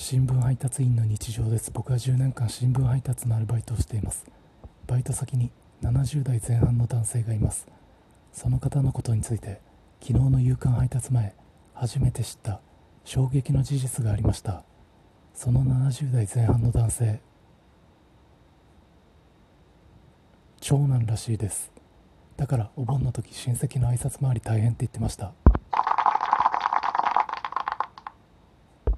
新聞配達員の日常です。僕は10年間新聞配達のアルバイトをしています。バイト先に70代前半の男性がいます。その方のことについて昨日の夕刊配達前初めて知った。衝撃の事実がありました。その70代前半の男性長男らしいです。だからお盆の時親戚の挨拶回り大変って言ってました。